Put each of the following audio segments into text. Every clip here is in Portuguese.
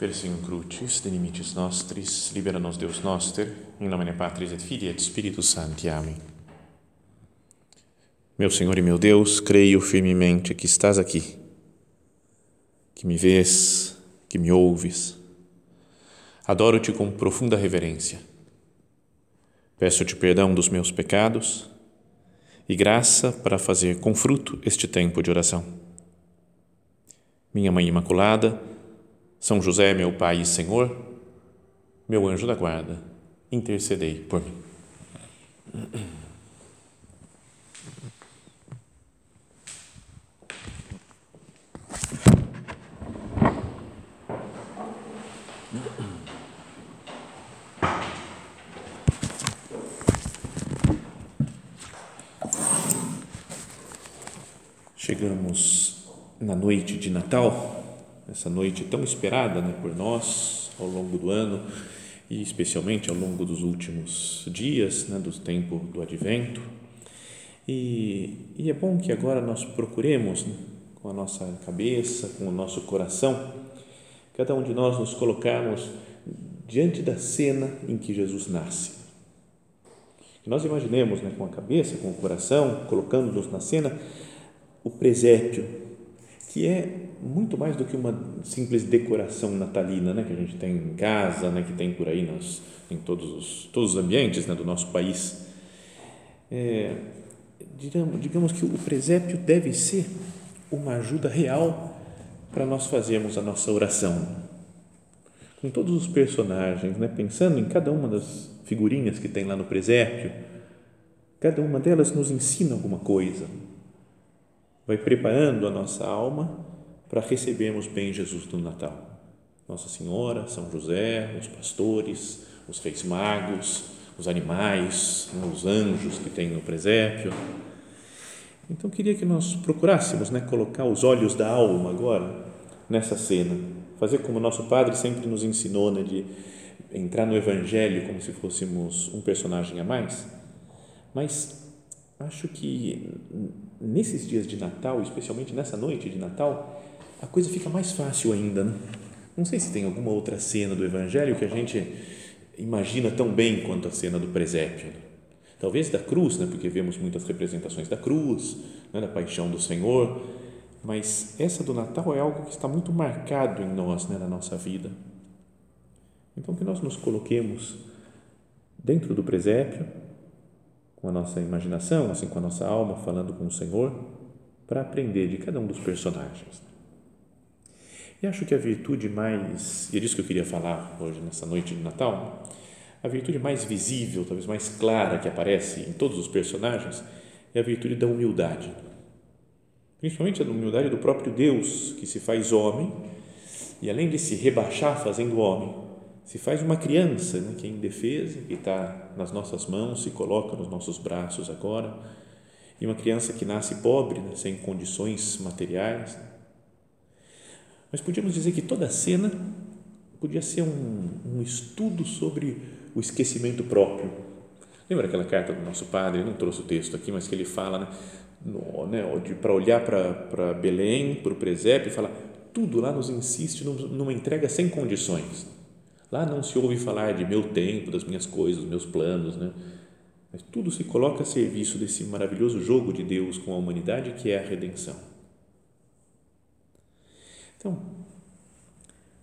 Persing crucis, de limites nostris, libera-nos Deus noster, em nome Patris et Filii et Spiritus Sancti. Amém. Meu Senhor e meu Deus, creio firmemente que estás aqui, que me vês, que me ouves. Adoro-te com profunda reverência. Peço-te perdão dos meus pecados e graça para fazer com fruto este tempo de oração. Minha Mãe Imaculada, são José, meu Pai e Senhor, meu anjo da guarda, intercedei por mim. Chegamos na noite de Natal essa noite tão esperada né, por nós ao longo do ano e especialmente ao longo dos últimos dias, né, do tempo do Advento. E, e é bom que agora nós procuremos, né, com a nossa cabeça, com o nosso coração, cada um de nós nos colocarmos diante da cena em que Jesus nasce. Que nós imaginemos né, com a cabeça, com o coração, colocando-nos na cena, o presépio, que é muito mais do que uma simples decoração natalina, né, que a gente tem em casa, né, que tem por aí nos, em todos os, todos os ambientes né, do nosso país. É, digamos, digamos que o presépio deve ser uma ajuda real para nós fazermos a nossa oração. Com todos os personagens, né, pensando em cada uma das figurinhas que tem lá no presépio, cada uma delas nos ensina alguma coisa, vai preparando a nossa alma para recebermos bem Jesus no Natal. Nossa Senhora, São José, os pastores, os reis magos, os animais, os anjos que tem no presépio. Então, queria que nós procurássemos né, colocar os olhos da alma agora nessa cena, fazer como nosso Padre sempre nos ensinou, né, de entrar no Evangelho como se fôssemos um personagem a mais, mas acho que nesses dias de Natal, especialmente nessa noite de Natal, a coisa fica mais fácil ainda. Né? Não sei se tem alguma outra cena do Evangelho que a gente imagina tão bem quanto a cena do presépio. Né? Talvez da cruz, né? porque vemos muitas representações da cruz, né? da paixão do Senhor, mas essa do Natal é algo que está muito marcado em nós, né? na nossa vida. Então, que nós nos coloquemos dentro do presépio, com a nossa imaginação, assim, com a nossa alma, falando com o Senhor, para aprender de cada um dos personagens. E acho que a virtude mais, e é disso que eu queria falar hoje, nessa noite de Natal, a virtude mais visível, talvez mais clara que aparece em todos os personagens é a virtude da humildade. Principalmente a humildade do próprio Deus, que se faz homem e além de se rebaixar fazendo homem, se faz uma criança né, que é indefesa, que está nas nossas mãos, se coloca nos nossos braços agora, e uma criança que nasce pobre, né, sem condições materiais, mas podíamos dizer que toda a cena podia ser um, um estudo sobre o esquecimento próprio. Lembra aquela carta do nosso padre? Não trouxe o texto aqui, mas que ele fala, né? né para olhar para Belém, para o presépio, e fala tudo lá nos insiste numa entrega sem condições. Lá não se ouve falar de meu tempo, das minhas coisas, dos meus planos, né? Mas tudo se coloca a serviço desse maravilhoso jogo de Deus com a humanidade que é a redenção. Então,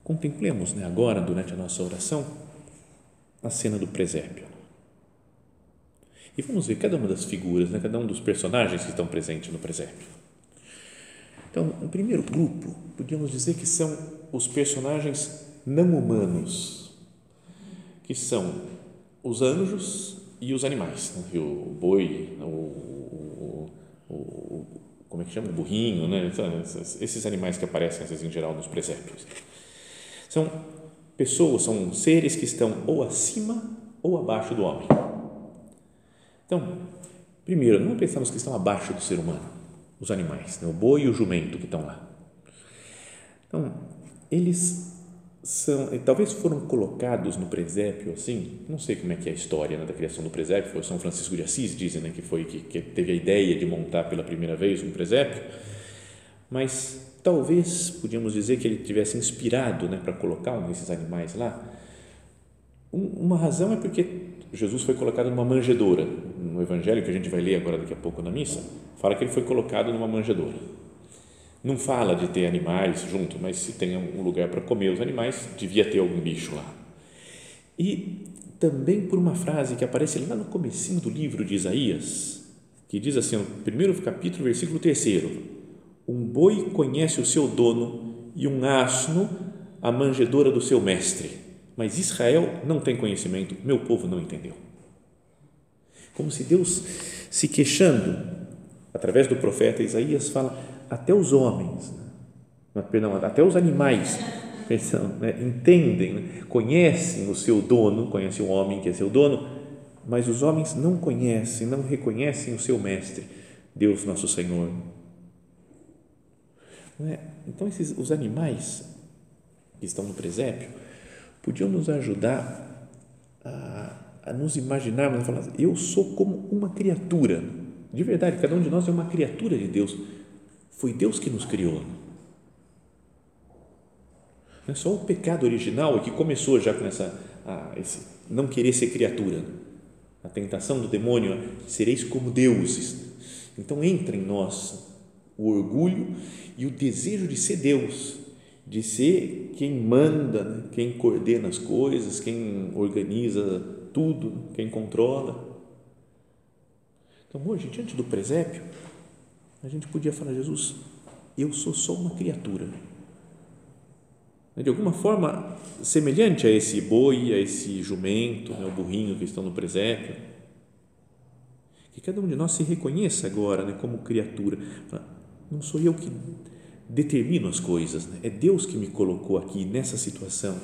contemplemos né, agora, durante a nossa oração, a cena do presépio. E vamos ver cada uma das figuras, né, cada um dos personagens que estão presentes no presépio. Então, o primeiro grupo, podíamos dizer que são os personagens não humanos, que são os anjos e os animais, né? o boi, o, o, o, como é que chama? Burrinho, né? esses animais que aparecem às vezes em geral nos presépios. São pessoas, são seres que estão ou acima ou abaixo do homem. Então, primeiro, não pensamos que estão abaixo do ser humano, os animais, né? o boi e o jumento que estão lá. Então, eles são, talvez foram colocados no presépio assim, não sei como é que é a história né, da criação do presépio, foi São Francisco de Assis, dizem né, que foi que, que teve a ideia de montar pela primeira vez um presépio, mas talvez podíamos dizer que ele tivesse inspirado né, para colocar um desses animais lá. uma razão é porque Jesus foi colocado numa manjedoura. No evangelho que a gente vai ler agora daqui a pouco na missa, fala que ele foi colocado numa manjedoura. Não fala de ter animais junto, mas se tem um lugar para comer os animais, devia ter algum bicho lá. E também por uma frase que aparece lá no comecinho do livro de Isaías, que diz assim, no primeiro capítulo, versículo 3 um boi conhece o seu dono e um asno a manjedoura do seu mestre, mas Israel não tem conhecimento, meu povo não entendeu. Como se Deus se queixando, através do profeta Isaías, fala até os homens, né? perdão, até os animais pensam, né? entendem, né? conhecem o seu dono, conhecem o homem que é seu dono, mas os homens não conhecem, não reconhecem o seu mestre, Deus nosso Senhor. É? Então, esses, os animais que estão no presépio podiam nos ajudar a, a nos imaginarmos, a falar, eu sou como uma criatura, de verdade, cada um de nós é uma criatura de Deus, foi Deus que nos criou é só o pecado original que começou já com essa, a, esse não querer ser criatura. A tentação do demônio, sereis como deuses. Então entra em nós o orgulho e o desejo de ser Deus, de ser quem manda, né? quem coordena as coisas, quem organiza tudo, quem controla. Então hoje, diante do presépio, a gente podia falar, Jesus, eu sou só uma criatura de alguma forma semelhante a esse boi, a esse jumento, né, o burrinho que estão no presépio. Que cada um de nós se reconheça agora né, como criatura. Não sou eu que determino as coisas, né? é Deus que me colocou aqui nessa situação.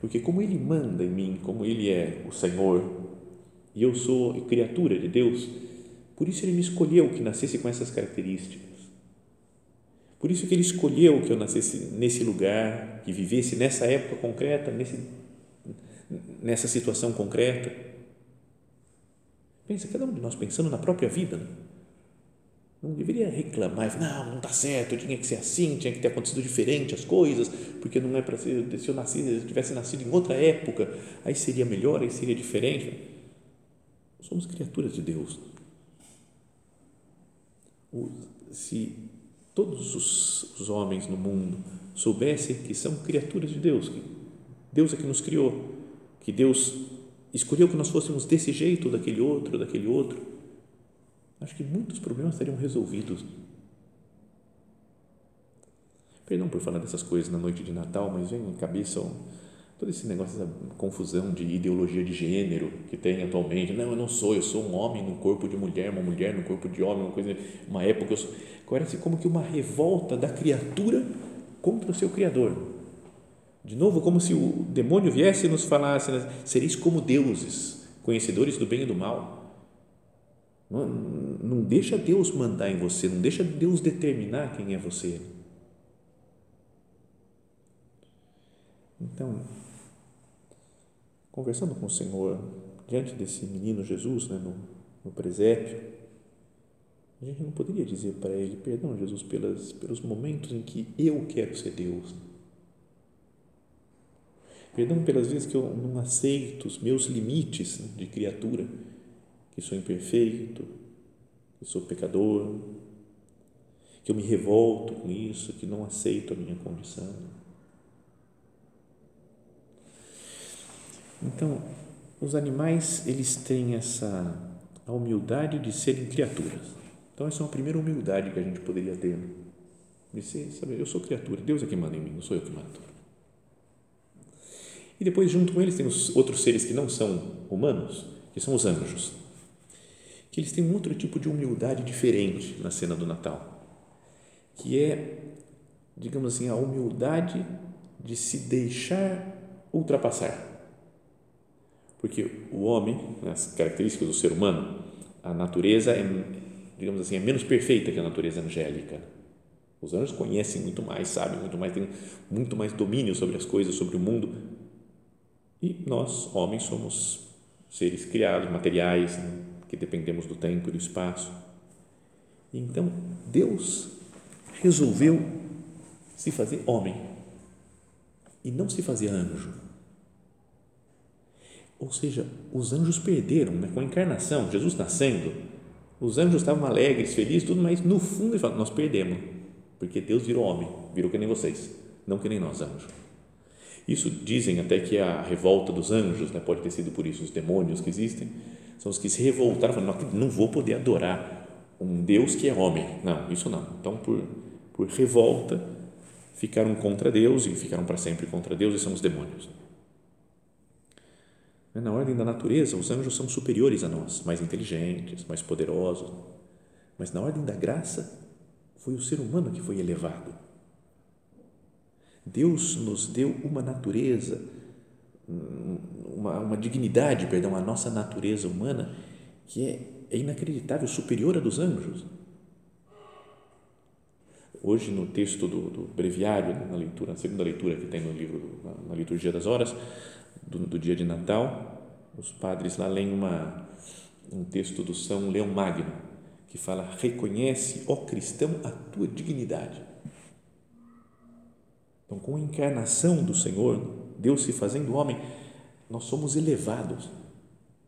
Porque, como Ele manda em mim, como Ele é o Senhor, e eu sou criatura de Deus, por isso Ele me escolheu que nascesse com essas características. Por isso que ele escolheu que eu nascesse nesse lugar, que vivesse nessa época concreta, nesse, nessa situação concreta. Pensa, cada um de nós pensando na própria vida, né? não deveria reclamar, não, não está certo, tinha que ser assim, tinha que ter acontecido diferente as coisas, porque não é para ser, se eu, nasci, se eu tivesse nascido em outra época, aí seria melhor, aí seria diferente. Somos criaturas de Deus. Se todos os, os homens no mundo soubessem que são criaturas de Deus, que Deus é que nos criou, que Deus escolheu que nós fôssemos desse jeito, daquele outro, daquele outro, acho que muitos problemas estariam resolvidos. Perdão por falar dessas coisas na noite de Natal, mas vem em cabeça todo esse negócio, essa confusão de ideologia de gênero que tem atualmente. Não, eu não sou, eu sou um homem no corpo de mulher, uma mulher no corpo de homem, uma coisa, uma época. Parece como que uma revolta da criatura contra o seu Criador. De novo, como se o demônio viesse e nos falasse: né, sereis como deuses, conhecedores do bem e do mal. Não, não deixa Deus mandar em você, não deixa Deus determinar quem é você. Então, conversando com o Senhor, diante desse menino Jesus, né, no, no presépio, a gente não poderia dizer para ele, perdão, Jesus, pelas, pelos momentos em que eu quero ser Deus. Perdão pelas vezes que eu não aceito os meus limites de criatura, que sou imperfeito, que sou pecador, que eu me revolto com isso, que não aceito a minha condição. Então, os animais, eles têm essa a humildade de serem criaturas. Então, essa é uma primeira humildade que a gente poderia ter. De ser, saber, eu sou criatura, Deus é que manda em mim, não sou eu que mando. E depois, junto com eles, tem os outros seres que não são humanos, que são os anjos, que eles têm um outro tipo de humildade diferente na cena do Natal, que é, digamos assim, a humildade de se deixar ultrapassar porque o homem, as características do ser humano, a natureza é, digamos assim, é menos perfeita que a natureza angélica. Os anjos conhecem muito mais, sabem muito mais, têm muito mais domínio sobre as coisas, sobre o mundo. E nós, homens, somos seres criados, materiais, né, que dependemos do tempo e do espaço. Então, Deus resolveu se fazer homem e não se fazer anjo. Ou seja, os anjos perderam, né? com a encarnação, Jesus nascendo, os anjos estavam alegres, felizes, tudo, mas no fundo eles falam, nós perdemos, porque Deus virou homem, virou que nem vocês, não que nem nós, anjos. Isso dizem até que a revolta dos anjos, né, pode ter sido por isso, os demônios que existem, são os que se revoltaram, falaram, não, não vou poder adorar um Deus que é homem. Não, isso não. Então, por, por revolta, ficaram contra Deus e ficaram para sempre contra Deus e são os demônios. Na ordem da natureza, os anjos são superiores a nós, mais inteligentes, mais poderosos. Mas na ordem da graça, foi o ser humano que foi elevado. Deus nos deu uma natureza, uma, uma dignidade, perdão, a nossa natureza humana que é, é inacreditável, superior à dos anjos. Hoje, no texto do, do breviário, na leitura, na segunda leitura que tem no livro, na, na liturgia das horas, do, do, dia de Natal, os padres lá leem uma, um texto do São Leão Magno, que fala: Reconhece, ó cristão, a tua dignidade. Então, com a encarnação do Senhor, Deus se fazendo homem, nós somos elevados.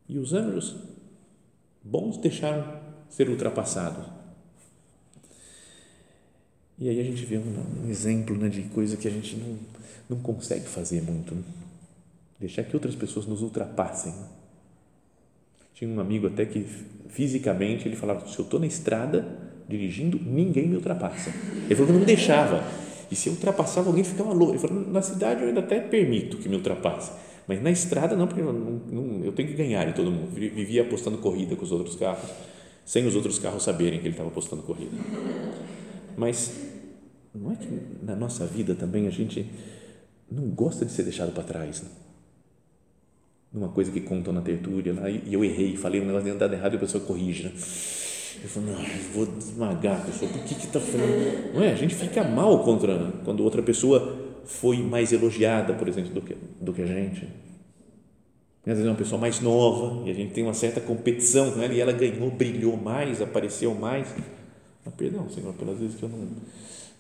E os anjos bons deixaram ser ultrapassados. E aí a gente vê um, um exemplo né, de coisa que a gente não, não consegue fazer muito. Né? Deixar que outras pessoas nos ultrapassem. Tinha um amigo até que fisicamente ele falava: se eu estou na estrada dirigindo, ninguém me ultrapassa. Ele falou que não deixava. E se eu ultrapassava, alguém ficava louco. Ele falou: na cidade eu ainda até permito que me ultrapasse mas na estrada não, porque eu, não, não, eu tenho que ganhar em todo mundo. Vivia apostando corrida com os outros carros, sem os outros carros saberem que ele estava apostando corrida. Mas não é que na nossa vida também a gente não gosta de ser deixado para trás. Né? Numa coisa que contam na tertúlia lá, e eu errei, falei um negócio dado errado e a pessoa corrige. Né? Eu falo, não, eu vou esmagar a pessoa, por que que está falando? Não é? A gente fica mal contra quando outra pessoa foi mais elogiada, por exemplo, do que, do que a gente. Às vezes é uma pessoa mais nova e a gente tem uma certa competição com ela e ela ganhou, brilhou mais, apareceu mais. Mas, perdão, Senhor, pelas vezes que eu não.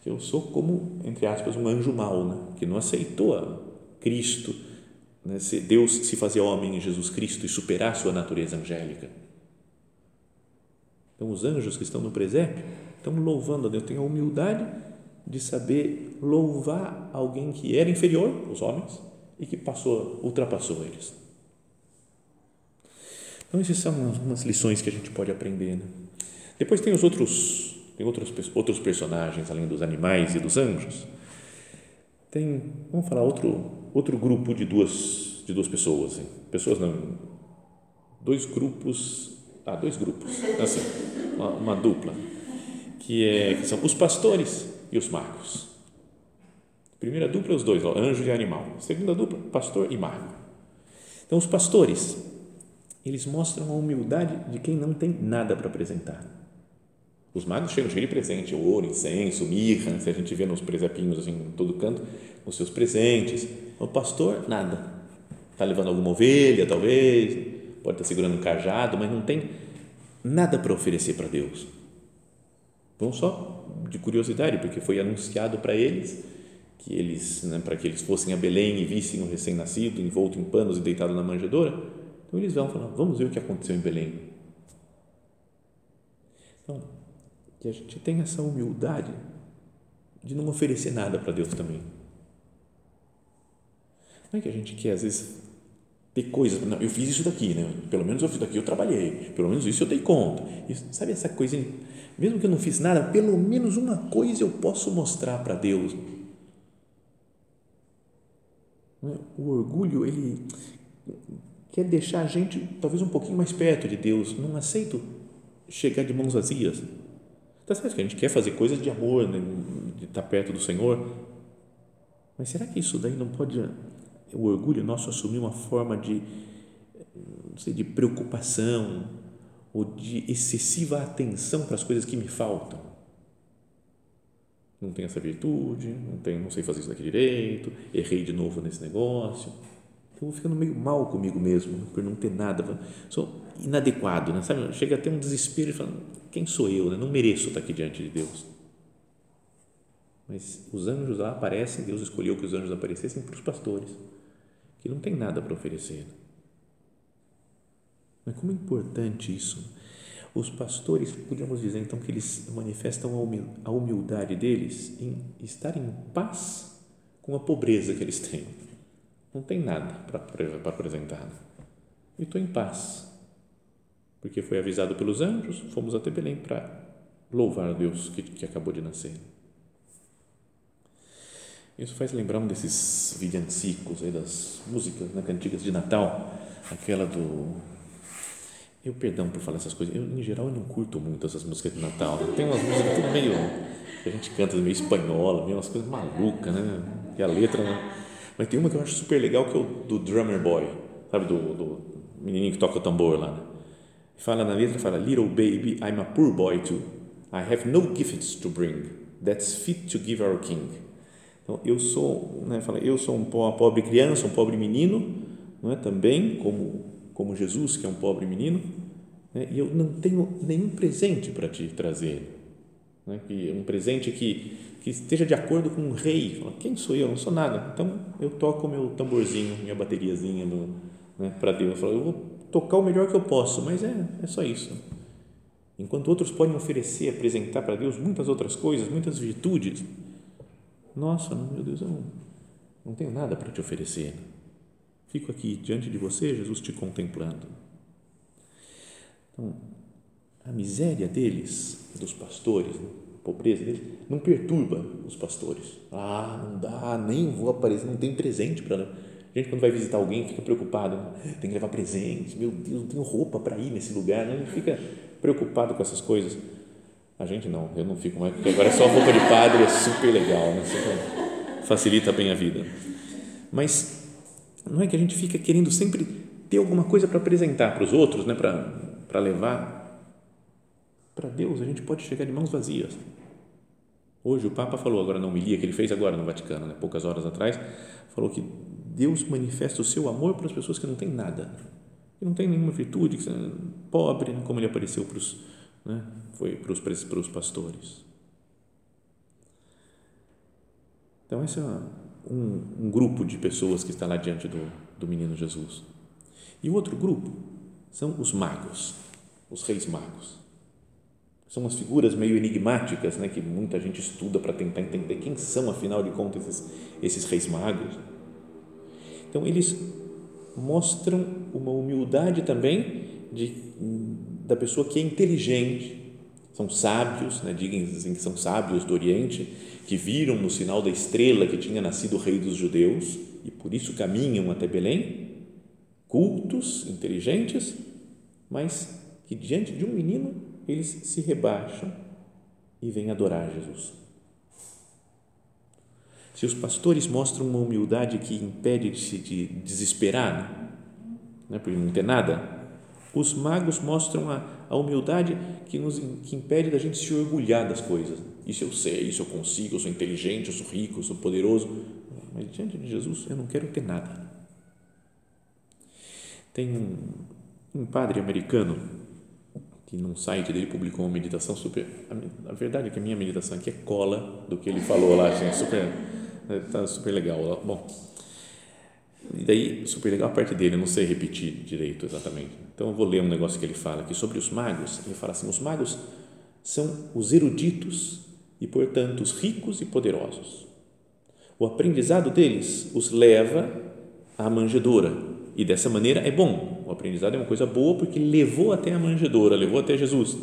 que eu sou como, entre aspas, um anjo mau, né? que não aceitou Cristo, né? se Deus se fazer homem em Jesus Cristo e superar sua natureza angélica. Então, os anjos que estão no presépio estão louvando a Deus, têm a humildade de saber louvar alguém que era inferior, os homens, e que passou, ultrapassou eles. Então, essas são algumas lições que a gente pode aprender. Né? Depois tem os outros, tem outros, outros personagens, além dos animais e dos anjos. Tem, vamos falar, outro, outro grupo de duas, de duas pessoas. Hein? Pessoas não, dois grupos, ah, dois grupos, assim, uma, uma dupla, que, é, que são os pastores e os magos. Primeira dupla, os dois, ó, anjo e animal. Segunda dupla, pastor e mago. Então, os pastores, eles mostram a humildade de quem não tem nada para apresentar. Os magos chegam cheios de presente, ouro, incenso, mirra, se a gente vê nos presepinhos assim, em todo canto, os seus presentes. O pastor, nada. Está levando alguma ovelha, talvez, pode estar segurando um cajado, mas não tem nada para oferecer para Deus. Vão só de curiosidade, porque foi anunciado para eles que eles, né, para que eles fossem a Belém e vissem o recém-nascido envolto em panos e deitado na manjedoura. Então eles vão falar: vamos ver o que aconteceu em Belém. Então, que a gente tenha essa humildade de não oferecer nada para Deus também. Não é que a gente quer, às vezes, ter coisas. Não, eu fiz isso daqui, né? Pelo menos eu fiz daqui, eu trabalhei. Pelo menos isso eu dei conta. Isso, sabe essa coisa mesmo que eu não fiz nada, pelo menos uma coisa eu posso mostrar para Deus. O orgulho, ele quer deixar a gente talvez um pouquinho mais perto de Deus. Não aceito chegar de mãos vazias. Está certo que a gente quer fazer coisas de amor, né, de estar perto do Senhor, mas será que isso daí não pode, o orgulho nosso, assumir uma forma de, não sei, de preocupação, ou de excessiva atenção para as coisas que me faltam. Não tenho essa virtude, não, tenho, não sei fazer isso daqui direito, errei de novo nesse negócio. Eu vou ficando meio mal comigo mesmo por não ter nada. Sou inadequado, né? sabe? Chega a ter um desespero e fala: quem sou eu? Né? Não mereço estar aqui diante de Deus. Mas os anjos lá aparecem, Deus escolheu que os anjos aparecessem para os pastores, que não tem nada para oferecer. Mas como é importante isso. Os pastores, podemos dizer então que eles manifestam a humildade deles em estar em paz com a pobreza que eles têm. Não tem nada para apresentar. E estou em paz, porque foi avisado pelos anjos, fomos até Belém para louvar Deus que, que acabou de nascer. Isso faz lembrar um desses villancicos aí das músicas né, cantigas de Natal, aquela do eu perdão por falar essas coisas. Eu em geral eu não curto muito essas músicas de Natal. Né? Tem umas músicas tudo meio que a gente canta meio espanhola, meio umas coisas malucas, né? E a letra, né? Mas tem uma que eu acho super legal que é o do Drummer Boy, sabe do, do menininho que toca o tambor lá. Né? Fala na letra, fala Little baby, I'm a poor boy too. I have no gifts to bring. That's fit to give our king. Então, eu sou, né, fala, eu sou uma pobre criança, um pobre menino, não é? Também como como Jesus, que é um pobre menino, né? e eu não tenho nenhum presente para te trazer. Né? Que um presente que, que esteja de acordo com um rei. Fala, Quem sou eu? Não sou nada. Então eu toco meu tamborzinho, minha bateriazinha né, para Deus. Eu, eu vou tocar o melhor que eu posso, mas é, é só isso. Enquanto outros podem oferecer, apresentar para Deus muitas outras coisas, muitas virtudes, nossa, meu Deus, eu não, não tenho nada para te oferecer. Fico aqui diante de você, Jesus, te contemplando. Então, a miséria deles, dos pastores, a pobreza deles, não perturba os pastores. Ah, não dá, nem vou aparecer, não tem presente para. Gente, quando vai visitar alguém, fica preocupado, tem que levar presentes, meu Deus, não tenho roupa para ir nesse lugar, né? fica preocupado com essas coisas. A gente não, eu não fico mais, porque agora é só roupa de padre, é super legal, né? Super, facilita bem a vida. Mas não é que a gente fica querendo sempre ter alguma coisa para apresentar para os outros, né? para levar. Para Deus, a gente pode chegar de mãos vazias. Hoje o Papa falou, agora na homilia que ele fez agora no Vaticano, né? poucas horas atrás, falou que Deus manifesta o seu amor para as pessoas que não têm nada, que não têm nenhuma virtude, que são pobre, né? como ele apareceu para os, né? foi para os, para os pastores. Então, essa é um, um, grupo de pessoas que está lá diante do, do menino Jesus. E o outro grupo são os magos, os reis magos. São umas figuras meio enigmáticas, né, que muita gente estuda para tentar entender quem são, afinal de contas, esses, esses reis magos. Então, eles mostram uma humildade também de, da pessoa que é inteligente, são sábios, né, dizem que são sábios do Oriente, que viram no sinal da estrela que tinha nascido o rei dos judeus e por isso caminham até Belém, cultos, inteligentes, mas que diante de um menino eles se rebaixam e vêm adorar Jesus. Se os pastores mostram uma humildade que impede de se de desesperar, né, por não ter nada, os magos mostram a, a humildade que nos que impede da gente se orgulhar das coisas. Isso eu sei, isso eu consigo, eu sou inteligente, eu sou rico, eu sou poderoso. Mas diante de Jesus eu não quero ter nada. Tem um, um padre americano que num site dele publicou uma meditação super. A, a, verdade é que a minha meditação aqui é cola do que ele falou lá, gente, super, tá super legal. Bom, e daí, super legal a parte dele, eu não sei repetir direito exatamente. Então, eu vou ler um negócio que ele fala aqui sobre os magos. Ele fala assim: os magos são os eruditos e, portanto, os ricos e poderosos. O aprendizado deles os leva à manjedoura e dessa maneira é bom. O aprendizado é uma coisa boa porque levou até a manjedoura, levou até Jesus.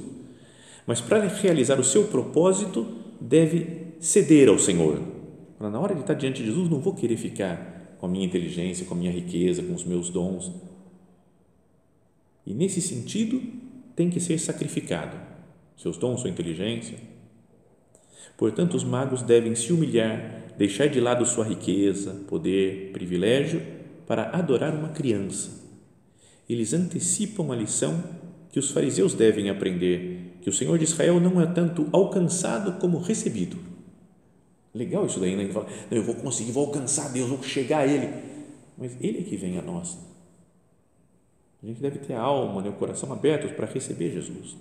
Mas para realizar o seu propósito, deve ceder ao Senhor. Na hora de estar diante de Jesus, não vou querer ficar com a minha inteligência, com a minha riqueza, com os meus dons. E nesse sentido, tem que ser sacrificado seus dons, sua inteligência. Portanto, os magos devem se humilhar, deixar de lado sua riqueza, poder, privilégio para adorar uma criança. Eles antecipam a lição que os fariseus devem aprender, que o Senhor de Israel não é tanto alcançado como recebido Legal isso daí, né? Ele fala, não, eu vou conseguir, vou alcançar Deus, vou chegar a Ele. Mas Ele é que vem a nós. A gente deve ter a alma, né, o coração abertos para receber Jesus.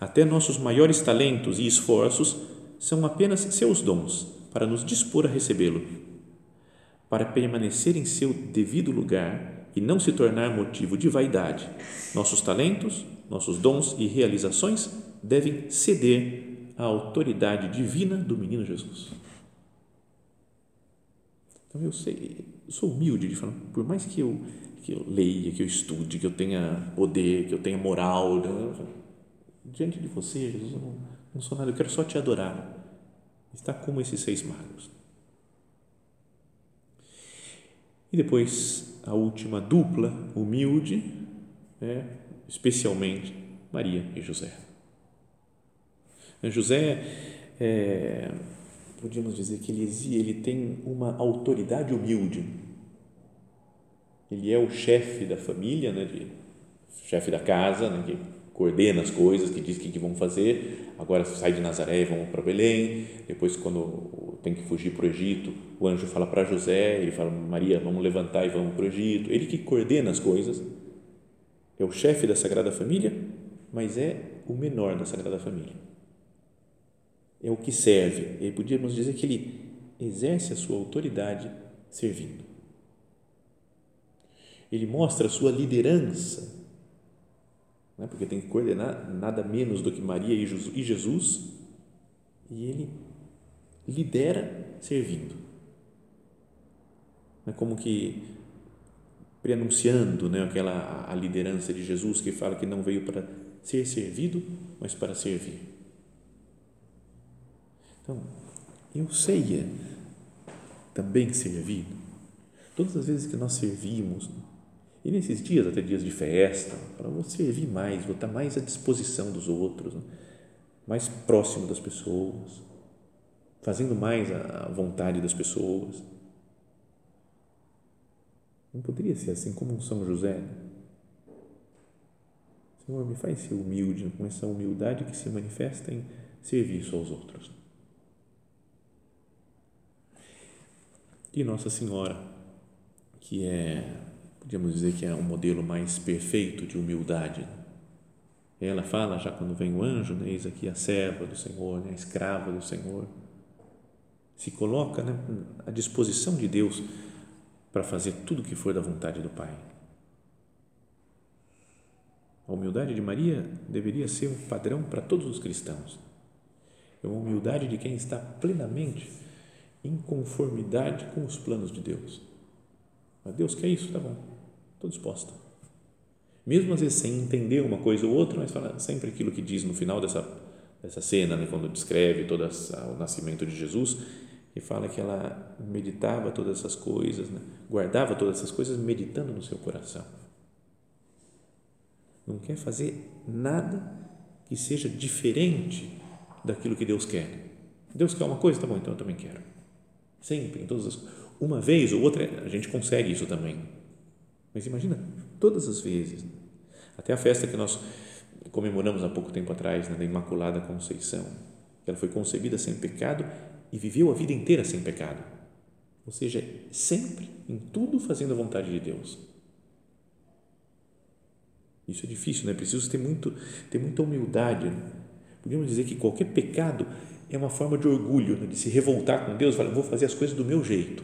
Até nossos maiores talentos e esforços são apenas seus dons para nos dispor a recebê-lo, para permanecer em seu devido lugar e não se tornar motivo de vaidade. Nossos talentos, nossos dons e realizações devem ceder à autoridade divina do menino Jesus. Então eu sei, eu sou humilde de falar, por mais que eu que eu leia, que eu estude, que eu tenha poder, que eu tenha moral, diante de você, Jesus, eu não, não sou nada, eu quero só te adorar. Está como esses seis magos. E depois a última dupla, humilde, é, especialmente Maria e José. José, é, podíamos dizer que ele, ele tem uma autoridade humilde. Ele é o chefe da família, né, de, chefe da casa, né, que coordena as coisas, que diz o que, que vão fazer. Agora sai de Nazaré e vão para Belém. Depois, quando tem que fugir para o Egito, o anjo fala para José, ele fala: Maria, vamos levantar e vamos para o Egito. Ele que coordena as coisas. É o chefe da Sagrada Família, mas é o menor da Sagrada Família. É o que serve. E podíamos dizer que ele exerce a sua autoridade servindo. Ele mostra a sua liderança né? porque tem que coordenar nada menos do que Maria e Jesus, e ele lidera servindo. É como que preanunciando né, aquela a liderança de Jesus que fala que não veio para ser servido, mas para servir. Então, eu sei é também servir. Todas as vezes que nós servimos, e nesses dias, até dias de festa, para você servir mais, vou estar mais à disposição dos outros, né? mais próximo das pessoas, fazendo mais a vontade das pessoas. Não poderia ser assim como um São José? Né? Senhor, me faz ser humilde, com essa humildade que se manifesta em serviço aos outros. E Nossa Senhora, que é podíamos dizer que é um modelo mais perfeito de humildade. Ela fala, já quando vem o anjo, né, eis aqui a serva do Senhor, né, a escrava do Senhor, se coloca né, à disposição de Deus para fazer tudo o que for da vontade do Pai. A humildade de Maria deveria ser um padrão para todos os cristãos. É uma humildade de quem está plenamente em conformidade com os planos de Deus. Mas Deus quer isso, tá bom Estou disposta. Mesmo às vezes sem entender uma coisa ou outra, mas fala sempre aquilo que diz no final dessa, dessa cena, né, quando descreve todo o nascimento de Jesus, e fala que ela meditava todas essas coisas, né, guardava todas essas coisas meditando no seu coração. Não quer fazer nada que seja diferente daquilo que Deus quer. Deus quer uma coisa, tá bom, então eu também quero. Sempre, em todas as uma vez ou outra, a gente consegue isso também mas imagina, todas as vezes. Até a festa que nós comemoramos há pouco tempo atrás, né, da Imaculada Conceição, ela foi concebida sem pecado e viveu a vida inteira sem pecado. Ou seja, sempre, em tudo, fazendo a vontade de Deus. Isso é difícil, né? Preciso ter, muito, ter muita humildade. Né? Podíamos dizer que qualquer pecado é uma forma de orgulho, né? de se revoltar com Deus, falar, vou fazer as coisas do meu jeito,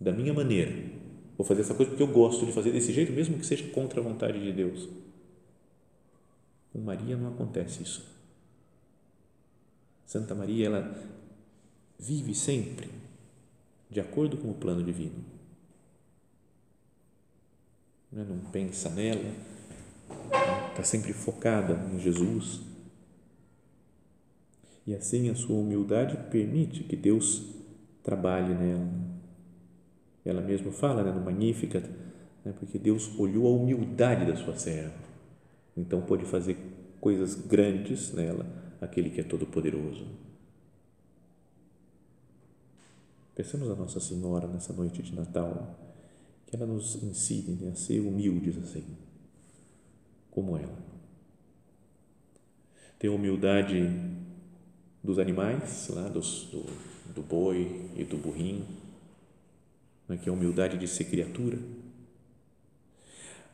da minha maneira. Vou fazer essa coisa porque eu gosto de fazer desse jeito, mesmo que seja contra a vontade de Deus. Com Maria não acontece isso. Santa Maria, ela vive sempre de acordo com o plano divino. Né? Não pensa nela, está sempre focada em Jesus. E assim a sua humildade permite que Deus trabalhe nela ela mesma fala né, no Magnificat, né, porque Deus olhou a humildade da sua serva, então pôde fazer coisas grandes nela, aquele que é todo-poderoso. Pensamos a Nossa Senhora nessa noite de Natal, que ela nos ensine né, a ser humildes assim, como ela. Ter humildade dos animais, lá dos, do, do boi e do burrinho, né, que é a humildade de ser criatura,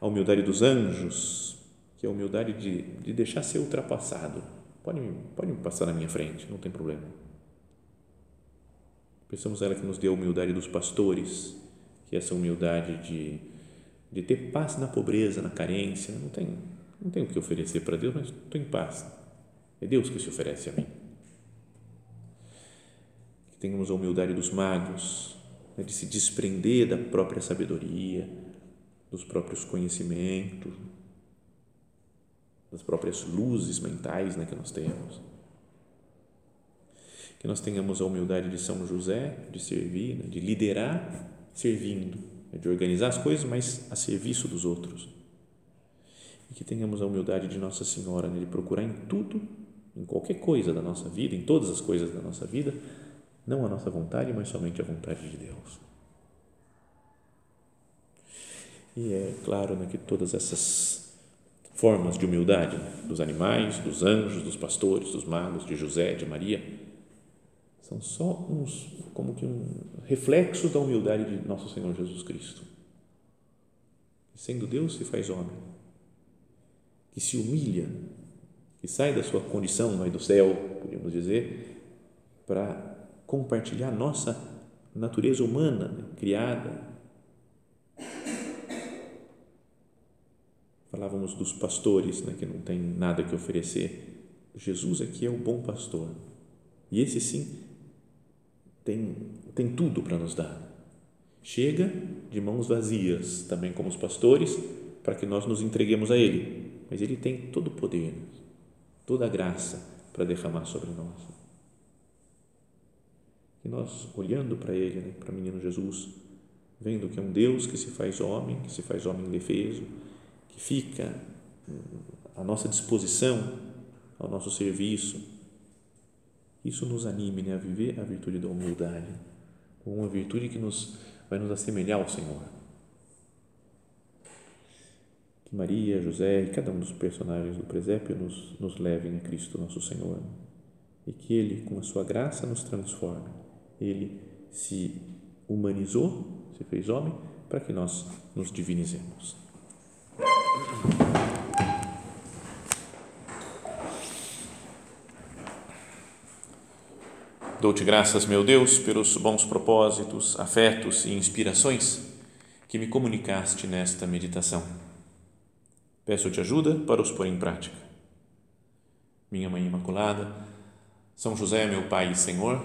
a humildade dos anjos, que é a humildade de, de deixar ser ultrapassado. pode, pode passar na minha frente, não tem problema. Pensamos ela que nos deu a humildade dos pastores, que é essa humildade de, de ter paz na pobreza, na carência, não tem, não tenho o que oferecer para Deus, mas estou em paz. É Deus que se oferece a mim. Que tenhamos a humildade dos magos, né, de se desprender da própria sabedoria, dos próprios conhecimentos, das próprias luzes mentais né, que nós temos. Que nós tenhamos a humildade de São José, de servir, né, de liderar servindo, né, de organizar as coisas, mas a serviço dos outros. E que tenhamos a humildade de Nossa Senhora, né, de procurar em tudo, em qualquer coisa da nossa vida, em todas as coisas da nossa vida, não a nossa vontade, mas somente a vontade de Deus. E é claro né, que todas essas formas de humildade né, dos animais, dos anjos, dos pastores, dos magos, de José, de Maria, são só uns, como que um reflexo da humildade de nosso Senhor Jesus Cristo. Sendo Deus, se faz homem, que se humilha, que sai da sua condição não é, do céu, podemos dizer, para compartilhar nossa natureza humana, né, criada Falávamos dos pastores, né, que não tem nada que oferecer. Jesus aqui é o bom pastor. E esse sim tem, tem tudo para nos dar. Chega de mãos vazias, também como os pastores, para que nós nos entreguemos a Ele. Mas Ele tem todo o poder, toda a graça para derramar sobre nós. Nós, olhando para Ele, né, para o menino Jesus, vendo que é um Deus que se faz homem, que se faz homem indefeso, que fica à nossa disposição, ao nosso serviço. Isso nos anime né, a viver a virtude da humildade, uma virtude que nos vai nos assemelhar ao Senhor. Que Maria, José e cada um dos personagens do presépio nos, nos levem a Cristo nosso Senhor e que Ele, com a sua graça, nos transforme. Ele se humanizou, se fez homem, para que nós nos divinizemos. Dou-te graças, meu Deus, pelos bons propósitos, afetos e inspirações que me comunicaste nesta meditação. Peço-te ajuda para os pôr em prática. Minha Mãe Imaculada, São José, meu Pai e Senhor,